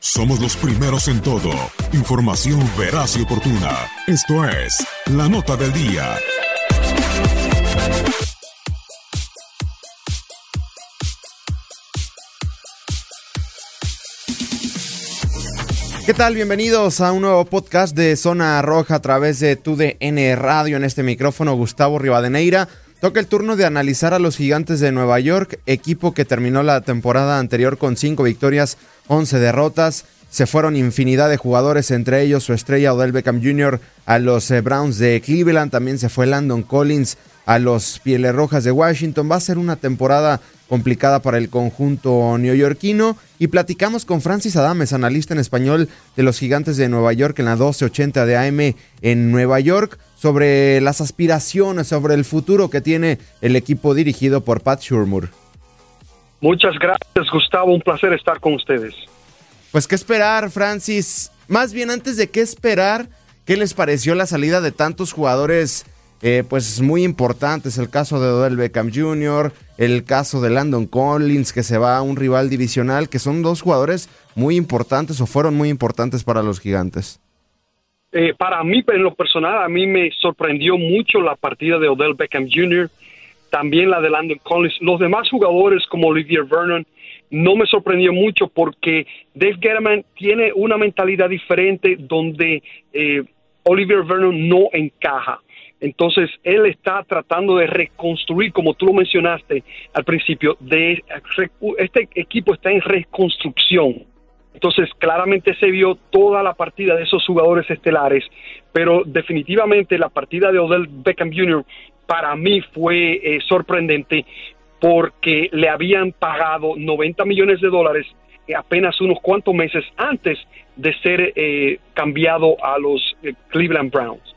Somos los primeros en todo. Información veraz y oportuna. Esto es La Nota del Día. ¿Qué tal? Bienvenidos a un nuevo podcast de Zona Roja a través de TUDN Radio. En este micrófono, Gustavo Rivadeneira. Toca el turno de analizar a los gigantes de Nueva York, equipo que terminó la temporada anterior con 5 victorias, 11 derrotas. Se fueron infinidad de jugadores, entre ellos su estrella Odell Beckham Jr. a los eh, Browns de Cleveland. También se fue Landon Collins a los Pieles Rojas de Washington. Va a ser una temporada complicada para el conjunto neoyorquino. Y platicamos con Francis Adames, analista en español de los Gigantes de Nueva York en la 1280 de AM en Nueva York, sobre las aspiraciones, sobre el futuro que tiene el equipo dirigido por Pat Shurmur. Muchas gracias, Gustavo. Un placer estar con ustedes. Pues qué esperar, Francis. Más bien antes de qué esperar, ¿qué les pareció la salida de tantos jugadores? eh, pues muy importantes. El caso de Odell Beckham Jr., el caso de Landon Collins, que se va a un rival divisional, que son dos jugadores muy importantes o fueron muy importantes para los gigantes. Eh, para mí, en lo personal, a mí me sorprendió mucho la partida de Odell Beckham Jr., también la de Landon Collins. Los demás jugadores, como Olivier Vernon, no me sorprendió mucho porque Dave Gettleman tiene una mentalidad diferente donde eh, Olivier Vernon no encaja. Entonces, él está tratando de reconstruir, como tú lo mencionaste al principio, de este equipo está en reconstrucción. Entonces, claramente se vio toda la partida de esos jugadores estelares, pero definitivamente la partida de Odell Beckham Jr. para mí fue eh, sorprendente porque le habían pagado 90 millones de dólares apenas unos cuantos meses antes de ser eh, cambiado a los eh, Cleveland Browns.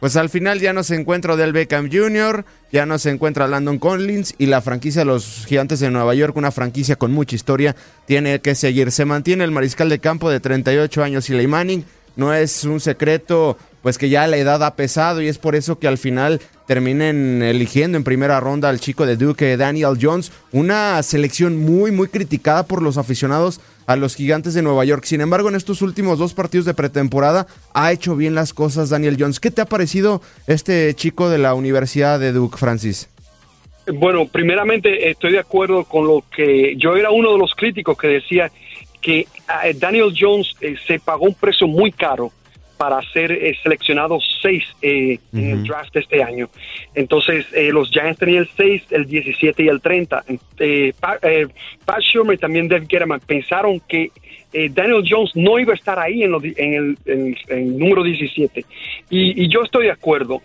Pues al final ya no se encuentra Odell Beckham Jr., ya no se encuentra Landon Collins y la franquicia de los Gigantes de Nueva York, una franquicia con mucha historia, tiene que seguir. Se mantiene el mariscal de campo de 38 años, Eli Manning. No es un secreto, pues que ya la edad ha pesado y es por eso que al final terminen eligiendo en primera ronda al chico de Duke, Daniel Jones, una selección muy, muy criticada por los aficionados a los gigantes de Nueva York. Sin embargo, en estos últimos dos partidos de pretemporada ha hecho bien las cosas Daniel Jones. ¿Qué te ha parecido este chico de la Universidad de Duke, Francis? Bueno, primeramente estoy de acuerdo con lo que yo era uno de los críticos que decía que eh, Daniel Jones eh, se pagó un precio muy caro para ser eh, seleccionado seis en el draft este año. Entonces, los Giants tenían el 6, el 17 y el 30. Pat, Pat Shermer y también Dave Gettleman pensaron que Daniel Jones no iba a estar ahí en, el, número 17. Y, y, yo estoy de acuerdo.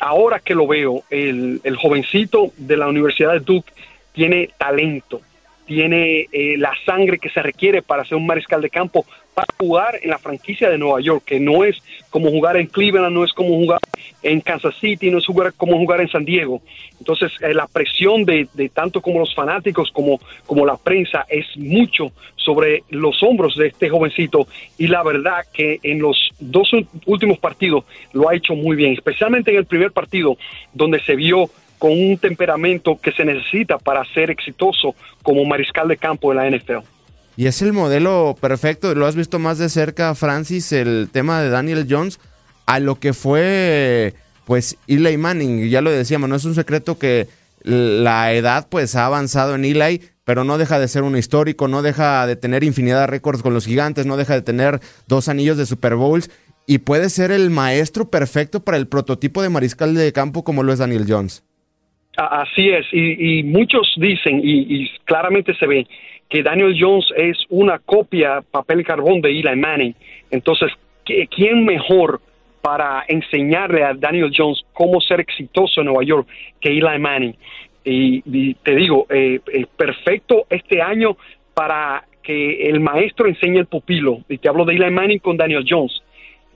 ahora que lo veo, el, el jovencito de la Universidad de Duke tiene talento tiene eh, la sangre que se requiere para ser un mariscal de campo para jugar en la franquicia de Nueva York, que no es como jugar en Cleveland, no es como jugar en Kansas City, no es jugar como jugar en San Diego. Entonces, eh, la presión de, de, tanto como los fanáticos como, como la prensa es mucho sobre los hombros de este jovencito y la verdad que en los dos últimos partidos lo ha hecho muy bien, especialmente en el primer partido donde se vio con un temperamento que se necesita para ser exitoso como mariscal de campo de la NFL. Y es el modelo perfecto, lo has visto más de cerca, Francis, el tema de Daniel Jones, a lo que fue, pues, Eli Manning. Ya lo decíamos, no es un secreto que la edad, pues, ha avanzado en Eli, pero no deja de ser un histórico, no deja de tener infinidad de récords con los gigantes, no deja de tener dos anillos de Super Bowls y puede ser el maestro perfecto para el prototipo de mariscal de campo como lo es Daniel Jones. Así es, y, muchos dicen, y, claramente se ve, que Daniel Jones es una copia papel carbón de Eli Manning. Entonces, ¿quién mejor para enseñarle a Daniel Jones cómo ser exitoso en Nueva York que Eli Manning? Y, te digo, eh, es perfecto este año para que el maestro enseñe el pupilo. Y te hablo de Eli Manning con Daniel Jones.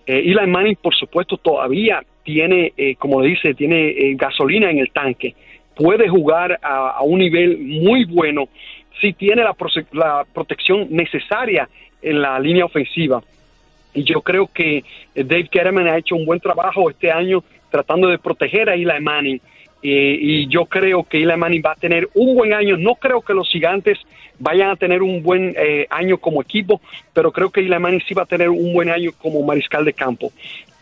Eh, Eli Manning, por supuesto, todavía tiene, eh, como le dice, tiene eh, gasolina en el tanque. Puede jugar a, un nivel muy bueno si tiene la, la, protección necesaria en la línea ofensiva. Y yo creo que Dave Kerman ha hecho un buen trabajo este año tratando de proteger a Eli Manning y yo creo que Eli Manning va a tener un buen año. No creo que los gigantes vayan a tener un buen eh, año como equipo, pero creo que Eli Manning sí va a tener un buen año como mariscal de campo,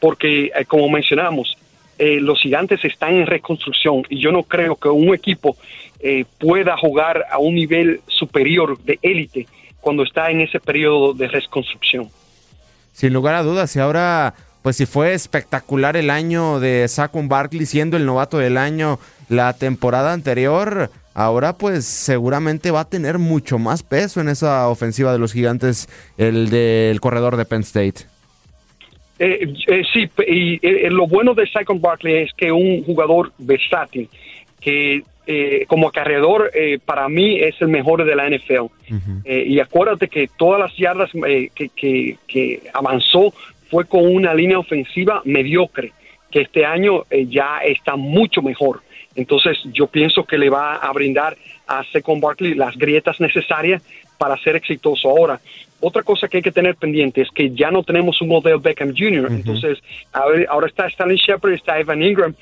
porque eh, como mencionamos, eh, los gigantes están en reconstrucción y yo no creo que un equipo pueda jugar a un nivel superior de élite cuando está en ese periodo de reconstrucción. Sin lugar a dudas, y ahora pues si fue espectacular el año de Saquon Barkley siendo el novato del año la temporada anterior, ahora pues seguramente va a tener mucho más peso en esa ofensiva de los gigantes, el del corredor de Penn State. Eh, eh, sí, y eh, lo bueno de Saquon Barkley es que un jugador versátil, que como acarreador para mí es el mejor de la NFL. y acuérdate que todas las yardas que, que, que, avanzó fue con una línea ofensiva mediocre, que este año eh, ya está mucho mejor. Entonces yo pienso que le va a brindar a Second Barkley las grietas necesarias para ser exitoso ahora. Otra cosa que hay que tener pendiente es que ya no tenemos un Odell Beckham Jr. Entonces ahora está Stanley Shepard, está Evan Ingram,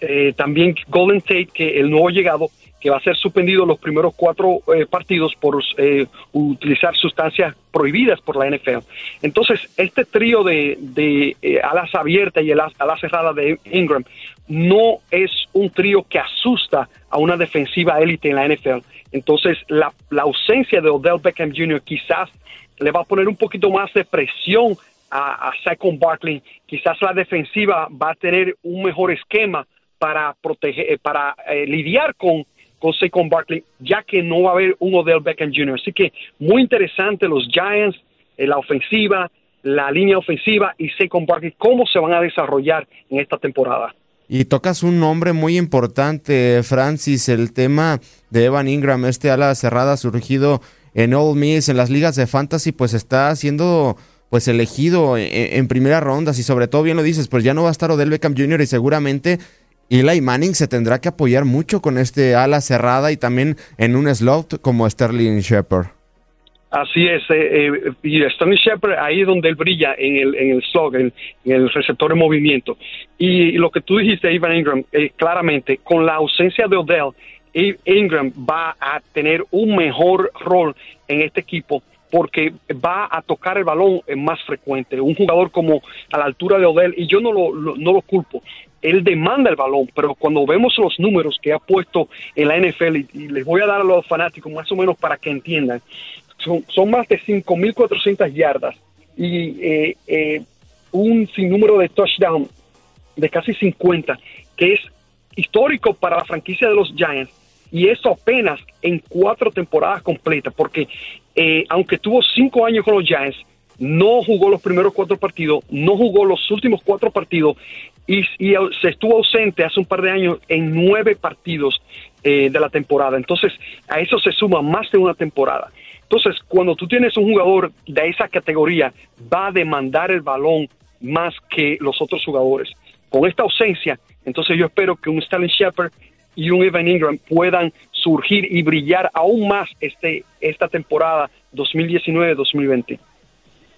eh, también Golden Tate, que el nuevo llegado, que va a ser suspendido los primeros cuatro eh, partidos por eh, utilizar sustancias prohibidas por la NFL. Entonces, este trío de, de eh, alas abiertas y alas, alas cerradas de Ingram no es un trío que asusta a una defensiva élite en la NFL. Entonces, la, la ausencia de Odell Beckham Jr. quizás le va a poner un poquito más de presión a, a Saquon Barkley. Quizás la defensiva va a tener un mejor esquema para proteger, para lidiar con con Saquon Barkley, ya que no va a haber un Odell Beckham Jr. Así que muy interesante los Giants, eh, la ofensiva, la línea ofensiva y Saquon Barkley, cómo se van a desarrollar en esta temporada. Y tocas un nombre muy importante, Francis, el tema de Evan Ingram, este ala cerrada surgido en Old Miss, en las ligas de fantasy, pues está siendo pues elegido en, en primera ronda, y sobre todo bien lo dices, pues ya no va a estar Odell Beckham Jr. y seguramente Eli Manning se tendrá que apoyar mucho con este ala cerrada y también en un slot como Sterling Shepard. Así es, eh, eh, y Sterling Shepard ahí es donde él brilla en el, en el slot, en, el receptor en movimiento. Y, lo que tú dijiste, Ivan Ingram, eh, claramente, con la ausencia de Odell, Ingram va a tener un mejor rol en este equipo porque va a tocar el balón más frecuente. Un jugador como a la altura de Odell, y yo no lo, no lo culpo, él demanda el balón, pero cuando vemos los números que ha puesto en la NFL, y, les voy a dar a los fanáticos más o menos para que entiendan, son, más de 5.400 yardas y eh, eh, un sinnúmero de touchdowns de casi 50, que es histórico para la franquicia de los Giants, y eso apenas en cuatro temporadas completas, porque eh, aunque tuvo cinco años con los Giants, no jugó los primeros cuatro partidos, no jugó los últimos cuatro partidos y, se estuvo ausente hace un par de años en nueve partidos eh, de la temporada. Entonces, a eso se suma más de una temporada. Entonces, cuando tú tienes un jugador de esa categoría, va a demandar el balón más que los otros jugadores. Con esta ausencia, entonces yo espero que un Sterling Shepard y un Evan Ingram puedan surgir y brillar aún más este, esta temporada 2019-2020.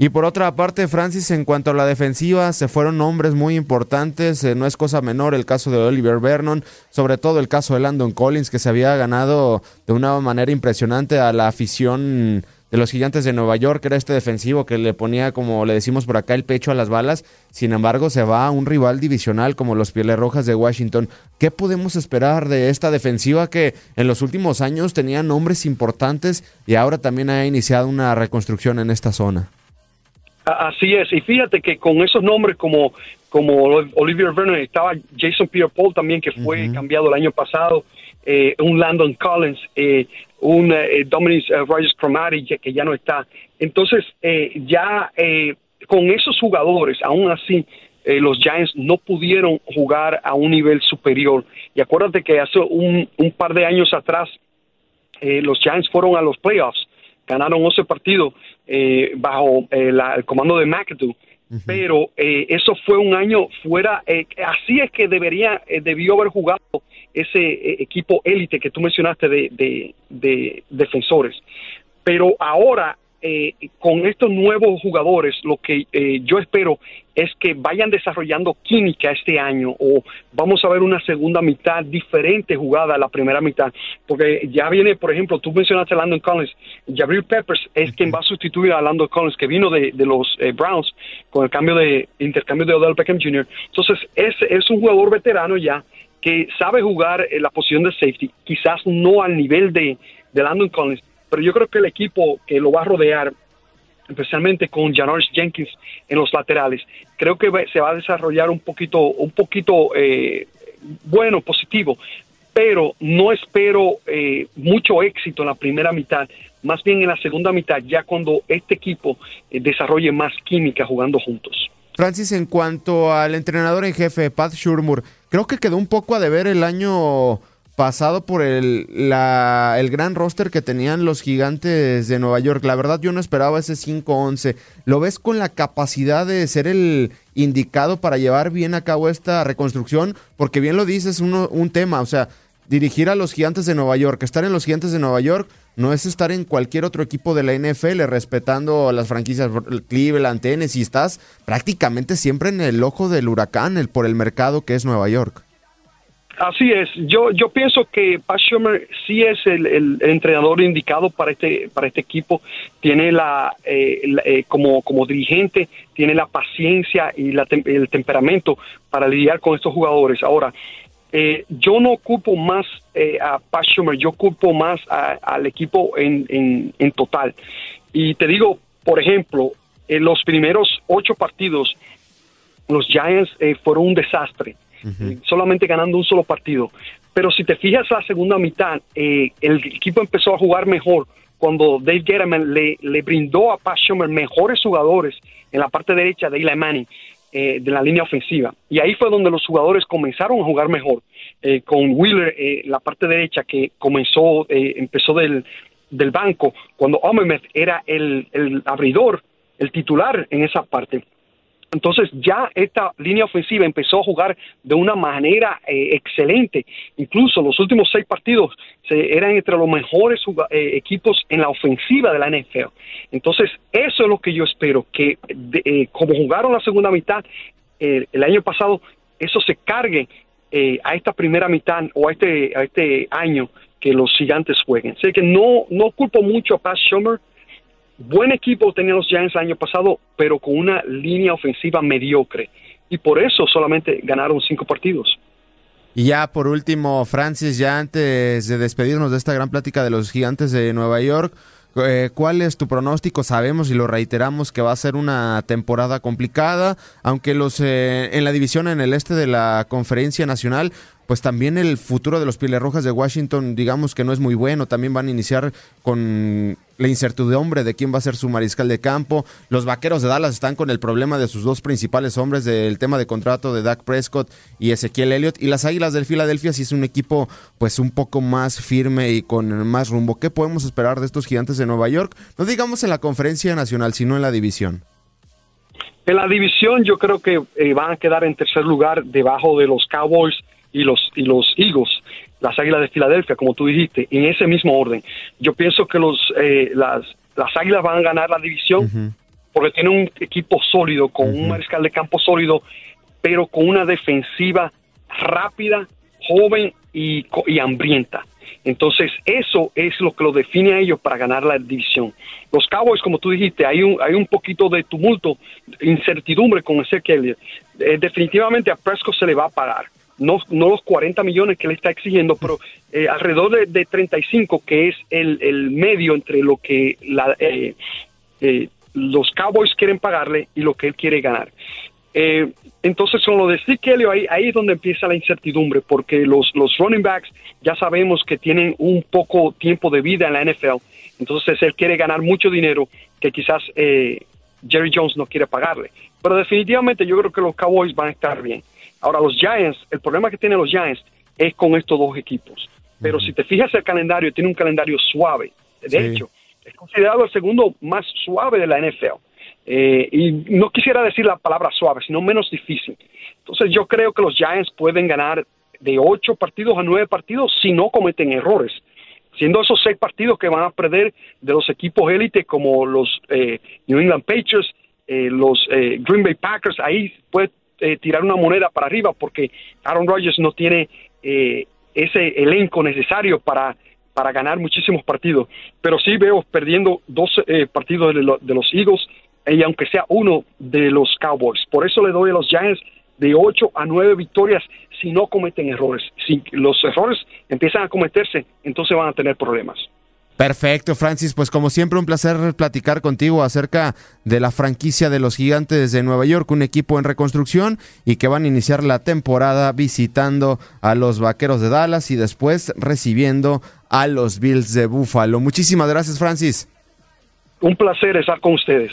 Y por otra parte, Francis, en cuanto a la defensiva, se fueron nombres muy importantes. eh, no es cosa menor el caso de Oliver Vernon, sobre todo el caso de Landon Collins, que se había ganado de una manera impresionante a la afición de los gigantes de Nueva York. Era este defensivo que le ponía, como le decimos por acá, el pecho a las balas. Sin embargo, se va a un rival divisional como los Pieles Rojas de Washington. ¿Qué podemos esperar de esta defensiva que en los últimos años tenía nombres importantes y ahora también ha iniciado una reconstrucción en esta zona? Así es, y fíjate que con esos nombres como, como Olivier Vernon, estaba Jason Pierre-Paul también, que fue cambiado el año pasado, eh, un Landon Collins, eh, un eh, Dominic eh, Rogers Cromartie, que, que ya no está. Entonces, eh, ya eh, con esos jugadores, aún así, eh, los Giants no pudieron jugar a un nivel superior. Y acuérdate que hace un, un par de años atrás, eh, los Giants fueron a los playoffs, ganaron 11 partidos eh, bajo eh, la- el comando de McAdoo. Pero eh, eso fue un año fuera, eh, así es que debería, debió haber jugado ese equipo élite que tú mencionaste de, de- de defensores. Pero ahora, eh, con estos nuevos jugadores, lo que eh, yo espero es que vayan desarrollando química este año o vamos a ver una segunda mitad diferente jugada a la primera mitad. Porque ya viene, por ejemplo, tú mencionaste a Landon Collins, Jabril Peppers es quien va a sustituir a Landon Collins, que vino de, los eh, Browns con el cambio de intercambio de Odell Beckham Jr. Entonces, es, es un jugador veterano ya que sabe jugar en la posición de safety, quizás no al nivel de, de Landon Collins, pero yo creo que el equipo que lo va a rodear, especialmente con Janoris Jenkins en los laterales, creo que se va a desarrollar un poquito, un poquito eh, bueno, positivo, pero no espero eh, mucho éxito en la primera mitad, más bien en la segunda mitad, ya cuando este equipo eh, desarrolle más química jugando juntos. Francis, en cuanto al entrenador en jefe, Pat Shurmur, creo que quedó un poco a deber el año pasado por el, la- el gran roster que tenían los gigantes de Nueva York. La verdad, yo no esperaba ese 5-11. ¿Lo ves con la capacidad de ser el indicado para llevar bien a cabo esta reconstrucción? Porque bien lo dices, uno, un tema, o sea, dirigir a los gigantes de Nueva York, estar en los gigantes de Nueva York no es estar en cualquier otro equipo de la NFL respetando las franquicias Cleveland, Tennessee, estás prácticamente siempre en el ojo del huracán el, por el mercado que es Nueva York. Así es, yo yo pienso que Pat Schumer sí es el, entrenador indicado para este para este equipo. Tiene la, eh, la- eh, como como dirigente tiene la paciencia y la tem- el temperamento para lidiar con estos jugadores. Ahora eh, yo no ocupo más eh, a Pat Schumer, yo ocupo más al equipo en, en, en total. Y te digo, por ejemplo, en los primeros ocho partidos los Giants eh, fueron un desastre, solamente ganando un solo partido. Pero si te fijas la segunda mitad, eh, el equipo empezó a jugar mejor cuando Dave Gettleman le, brindó a Pat mejores jugadores en la parte derecha de Eli Manning eh, de la línea ofensiva. Y ahí fue donde los jugadores comenzaron a jugar mejor. Eh, con Wheeler, la parte derecha que comenzó, empezó del, del banco, cuando Omemeth era el, el abridor, el titular en esa parte. Entonces ya esta línea ofensiva empezó a jugar de una manera eh, excelente. Incluso los últimos seis partidos se, eran entre los mejores eh, equipos en la ofensiva de la NFL. Entonces eso es lo que yo espero, que de- eh, como jugaron la segunda mitad eh, el año pasado, eso se cargue a esta primera mitad o a este, a este año que los gigantes jueguen. Sé que no, no culpo mucho a Pat Schumer, buen equipo tenían los Giants el año pasado, pero con una línea ofensiva mediocre. Y por eso solamente ganaron cinco partidos. Y ya por último, Francis, ya antes de despedirnos de esta gran plática de los gigantes de Nueva York, eh, ¿cuál es tu pronóstico? Sabemos y lo reiteramos que va a ser una temporada complicada, aunque los eh, en la división en el este de la conferencia nacional, pues también el futuro de los Pieles Rojas de Washington, digamos que no es muy bueno, también van a iniciar con la incertidumbre de quién va a ser su mariscal de campo. Los vaqueros de Dallas están con el problema de sus dos principales hombres del tema de contrato de Dak Prescott y Ezequiel Elliott. Y las Águilas del Filadelfia sí es un equipo pues un poco más firme y con más rumbo. ¿Qué podemos esperar de estos gigantes de Nueva York? No digamos en la conferencia nacional, sino en la división. En la división yo creo que eh, van a quedar en tercer lugar debajo de los Cowboys y los, y los Eagles, las Águilas de Filadelfia, como tú dijiste, en ese mismo orden. Yo pienso que los, eh, las, las Águilas van a ganar la división porque tienen un equipo sólido, con un mariscal de campo sólido, pero con una defensiva rápida, joven y, y hambrienta. Entonces, eso es lo que lo define a ellos para ganar la división. Los Cowboys, como tú dijiste, hay un, hay un poquito de tumulto, incertidumbre con Ezequiel. Eh, definitivamente a Prescott se le va a pagar. No, no los 40 millones que le está exigiendo, pero eh, alrededor de, de 35, que es el, el medio entre lo que eh, eh, los Cowboys quieren pagarle y lo que él quiere ganar. Eh, entonces, con lo de Zeke Elliott, ahí, ahí es donde empieza la incertidumbre, porque los, los running backs ya sabemos que tienen un poco tiempo de vida en la NFL. Entonces, él quiere ganar mucho dinero que quizás Jerry Jones no quiere pagarle. Pero definitivamente yo creo que los Cowboys van a estar bien. Ahora, los Giants, el problema que tienen los Giants es con estos dos equipos. Pero si te fijas el calendario, tiene un calendario suave. De Sí. hecho, es considerado el segundo más suave de la NFL. Eh, y no quisiera decir la palabra suave, sino menos difícil. Entonces yo creo que los Giants pueden ganar de ocho partidos a nueve partidos si no cometen errores. Siendo esos seis partidos que van a perder de los equipos élite como los eh, New England Patriots, eh, los eh, Green Bay Packers, ahí puede eh, tirar una moneda para arriba porque Aaron Rodgers no tiene eh, ese elenco necesario para, para ganar muchísimos partidos. Pero sí veo perdiendo dos eh, partidos de, de los Eagles y aunque sea uno de los Cowboys. Por eso le doy a los Giants de 8 a 9 victorias si no cometen errores. Si los errores empiezan a cometerse, entonces van a tener problemas. Perfecto, Francis. Pues como siempre, un placer platicar contigo acerca de la franquicia de los gigantes de Nueva York, un equipo en reconstrucción y que van a iniciar la temporada visitando a los Vaqueros de Dallas y después recibiendo a los Bills de Buffalo. Muchísimas gracias, Francis. Un placer estar con ustedes.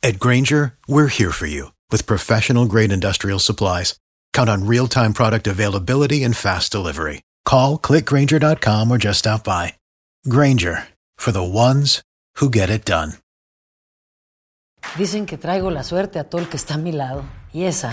At Granger, we're here for you with professional grade industrial supplies. Count on real time product availability and fast delivery. Call clickgranger.com or just stop by. Granger for the ones who get it done. Dicen que traigo la suerte a todo el que está a mi lado. Y esa